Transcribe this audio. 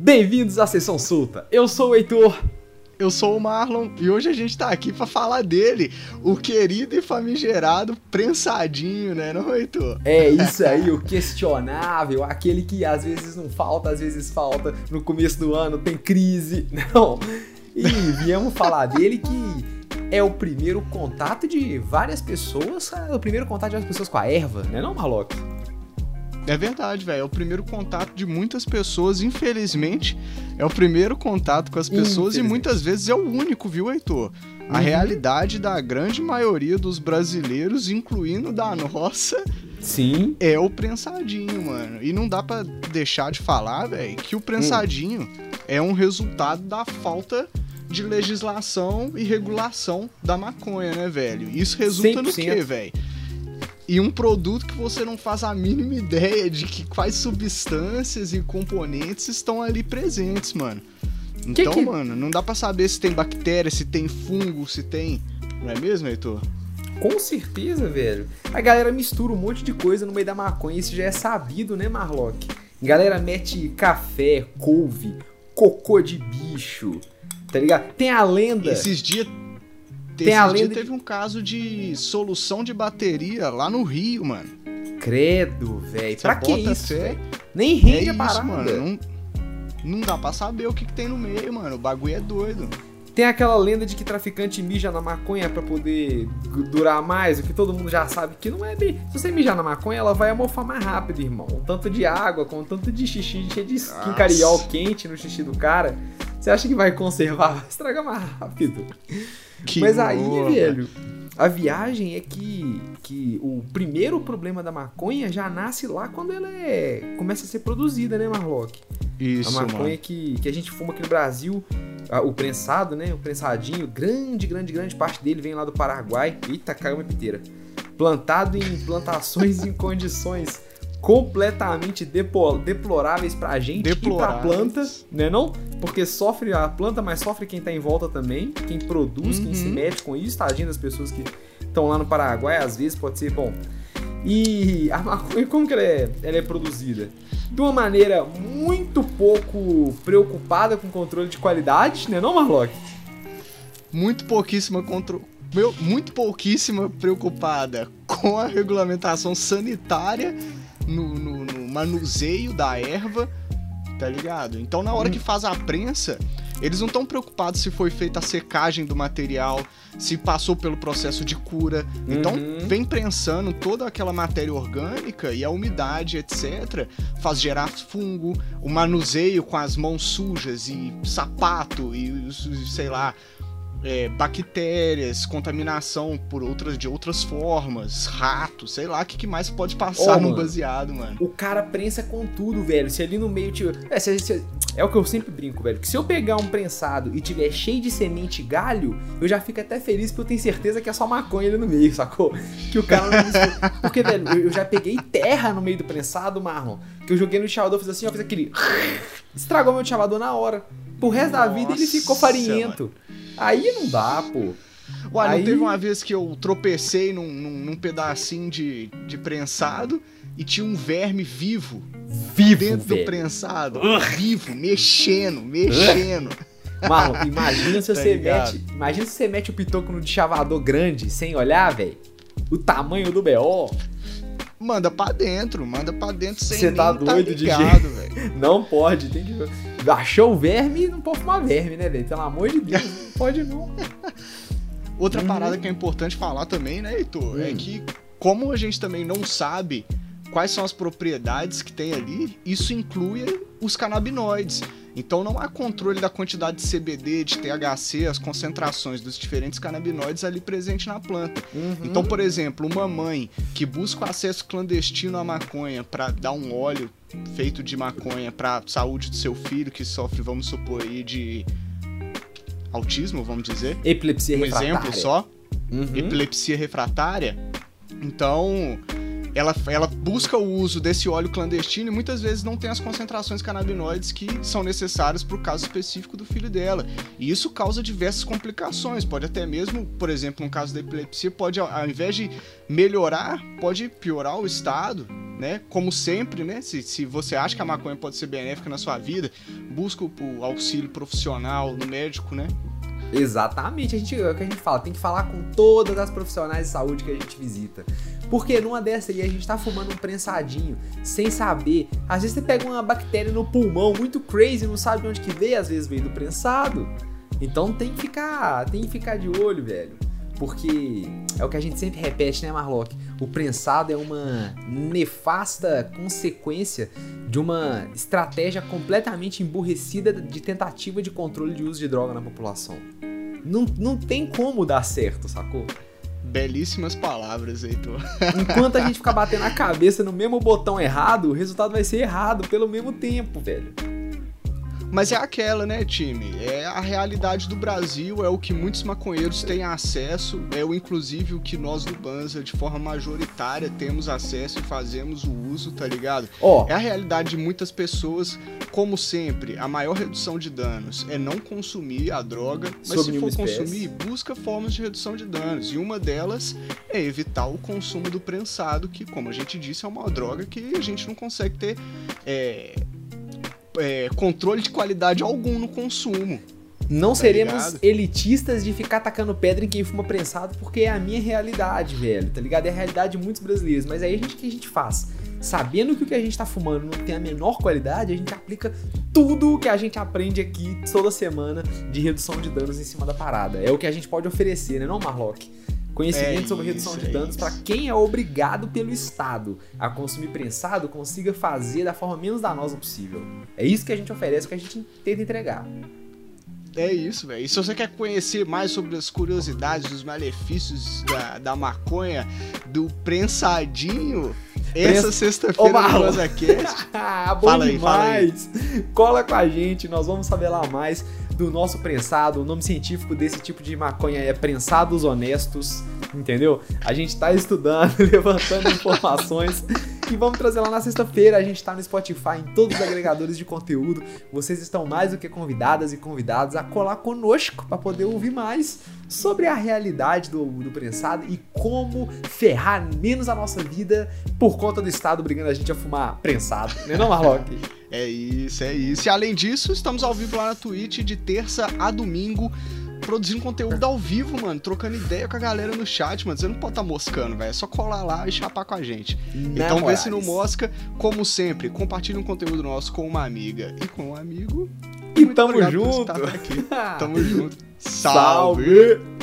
Bem-vindos à Sessão Solta. Eu sou o Heitor. Eu sou o Marlon e hoje a gente tá aqui para falar dele, o querido e famigerado prensadinho, né, não, Heitor? É isso aí, o questionável, aquele que às vezes não falta, às vezes falta, no começo do ano tem crise, não. E viemos falar dele que é o primeiro contato de várias pessoas, é o primeiro contato de várias pessoas com a erva, né não, Marlock? É verdade, velho. É o primeiro contato de muitas pessoas, infelizmente. É o primeiro contato com as pessoas e muitas vezes é o único, viu, Heitor? A uhum. realidade da grande maioria dos brasileiros, incluindo da nossa, Sim. É o prensadinho, mano. E não dá para deixar de falar, velho, que o prensadinho hum. é um resultado da falta de legislação e regulação da maconha, né, velho? Isso resulta 100%. no quê, velho? E um produto que você não faz a mínima ideia de que quais substâncias e componentes estão ali presentes, mano. Então, que que... mano, não dá para saber se tem bactéria, se tem fungo, se tem. Não é mesmo, Heitor? Com certeza, velho. A galera mistura um monte de coisa no meio da maconha, isso já é sabido, né, Marlock? A galera mete café, couve, cocô de bicho, tá ligado? Tem a lenda. Esses dias tem a lenda teve um caso de solução de bateria lá no Rio, mano. Credo, velho. Pra que isso? Nem rende é a parada. Mano. Não, não dá pra saber o que, que, tem no meio, mano. O bagulho é doido. Tem aquela lenda de que traficante mija na maconha para poder durar mais, o que todo mundo já sabe que não é bem. Se você mijar na maconha, ela vai amorfar mais rápido, irmão. Um tanto de água, com um tanto de xixi cheio de skin cariol quente no xixi do cara. Você acha que vai conservar? Vai estragar mais rápido. Que Mas aí, velho, a viagem é que, que o primeiro problema da maconha já nasce lá quando ela é, começa a ser produzida, né, Marlock? Isso, A maconha que, que a gente fuma aqui no Brasil, o prensado, né, o prensadinho, grande, grande, grande parte dele vem lá do Paraguai. Eita, caiu uma piteira. Plantado em plantações em condições completamente deploráveis pra gente deploráveis. e pra planta, né não? Porque sofre a planta, mas sofre quem tá em volta também, quem produz, uhum. quem se uhum. mete com isso, tadinho das pessoas que estão lá no Paraguai, às vezes pode ser, bom. E a maconha, como que ela é, ela é produzida? De uma maneira muito pouco preocupada com controle de qualidade, né não, Marlock? Muito pouquíssima controle meu, muito pouquíssima preocupada com a regulamentação sanitária no, no, no manuseio da erva, tá ligado? Então na hora hum. que faz a prensa, eles não estão preocupados se foi feita a secagem do material, se passou pelo processo de cura. Então uhum. vem prensando toda aquela matéria orgânica e a umidade, etc., faz gerar fungo, o manuseio com as mãos sujas e sapato e sei lá, é, bactérias, contaminação por outras de outras formas, ratos, sei lá, o que, que mais pode passar oh, no baseado, mano. O cara prensa com tudo, velho. Se ali no meio tipo, é, se, se, é o que eu sempre brinco, velho. Que se eu pegar um prensado e tiver cheio de semente e galho, eu já fico até feliz porque eu tenho certeza que é só maconha ali no meio, sacou? Que o cara não Porque, velho, eu, já peguei terra no meio do prensado, Marlon. Que eu joguei no chavador, fiz assim, ó, fiz aquele. Estragou meu chavador na hora. Pro resto Nossa, da vida ele ficou farinhento. Mano. Aí não dá, pô. Ué, Aí... não teve uma vez que eu tropecei num, num, num, pedacinho de, de prensado e tinha um verme vivo. Vivo, Dentro velho. do prensado. Uh. Vivo, mexendo, mexendo. Marlon, imagina se tá você ligado? mete. Imagina se você mete o pitoco no chavador grande sem olhar, velho. O tamanho do BO. Manda pra dentro, manda pra dentro sem Você tá, tá doido tá ligado, de velho. Não pode, tem que achou o verme, não pode fumar verme, né, velho? Pelo amor de Deus, pode não. Outra parada que é importante falar também, né, Heitor? É hum. É que, como a gente também não sabe quais são as propriedades que tem ali, isso inclui os canabinoides. Então não há controle da quantidade de CBD, de THC, as concentrações dos diferentes canabinoides ali presente na planta. Uhum. Então, por exemplo, uma mãe que busca o acesso clandestino à maconha para dar um óleo feito de maconha para saúde do seu filho que sofre, vamos supor aí de autismo, vamos dizer. Epilepsia um refratária. exemplo só. Uhum. Epilepsia refratária. Então, ela, ela busca o uso desse óleo clandestino e muitas vezes não tem as concentrações canabinoides que são necessárias para o caso específico do filho dela. E isso causa diversas complicações. Pode até mesmo, por exemplo, no caso da epilepsia, pode, ao invés de melhorar, pode piorar o estado né? Como sempre, né? Se, se você acha que a maconha pode ser benéfica na sua vida, busca o, o auxílio profissional no médico, né? Exatamente, a gente, é o que a gente fala, tem que falar com todas as profissionais de saúde que a gente visita. Porque numa dessa aí a gente tá fumando um prensadinho, sem saber. Às vezes você pega uma bactéria no pulmão muito crazy, não sabe de onde que veio, às vezes veio do prensado. Então tem que ficar, tem que ficar de olho, velho. Porque é o que a gente sempre repete, né, Marlock? O prensado é uma nefasta consequência de uma estratégia completamente emburrecida de tentativa de controle de uso de droga na população. Não, não tem como dar certo, sacou? Belíssimas palavras, Heitor. Enquanto a gente ficar batendo a cabeça no mesmo botão errado, o resultado vai ser errado pelo mesmo tempo, velho. Mas é aquela, né, time? É a realidade do Brasil, é o que muitos maconheiros têm acesso, é o inclusive o que nós do Banza, de forma majoritária, temos acesso e fazemos o uso, tá ligado? Ó, É a realidade de muitas pessoas, como sempre, a maior redução de danos é não consumir a droga, mas se for espécie. consumir, busca formas de redução de danos. E uma delas é evitar o consumo do prensado, que, como a gente disse, é uma droga que a gente não consegue ter é, é, controle de qualidade algum no consumo. não tá seremos ligado? elitistas de ficar tacando pedra em quem fuma prensado, porque é a minha realidade, velho, tá ligado? É a realidade de muitos brasileiros. Mas aí a gente, o que a gente faz? Sabendo que o que a gente tá fumando não tem a menor qualidade, a gente aplica tudo o que a gente aprende aqui toda semana de redução de danos em cima da parada. É o que a gente pode oferecer, né, não, Marlock? Conhecimento É sobre redução isso, de é danos isso. para quem é obrigado pelo Estado a consumir prensado consiga fazer da forma menos danosa possível. É isso que a gente oferece, que a gente tenta entregar. É isso, velho. E se você quer conhecer mais sobre as curiosidades, os malefícios da, da maconha, do prensadinho, essa Prensa- sexta-feira no Marlon. BanzaCast. Ah, bom Fala aí, fala aí. demais! Cola com a gente, nós vamos saber lá mais do nosso prensado. O nome científico desse tipo de maconha é prensados honestos, entendeu? A gente tá estudando, levantando informações e vamos trazer lá na sexta-feira. A gente tá no Spotify, em todos os agregadores de conteúdo. Vocês estão mais do que convidadas e convidados a colar conosco para poder ouvir mais sobre a realidade do, do prensado e como ferrar menos a nossa vida por conta do Estado brigando a gente a fumar prensado, né não, Marlock? É isso, é isso. E além disso, estamos ao vivo lá na Twitch de terça a domingo. Produzindo conteúdo ao vivo, mano. Trocando ideia com a galera no chat, mano. Você não pode estar moscando, velho. É só colar lá e chapar com a gente. Então vê se não mosca. Como sempre, compartilhe um conteúdo nosso com uma amiga e com um amigo. E Muito tamo obrigado por junto. estar aqui. Tamo junto. Salve!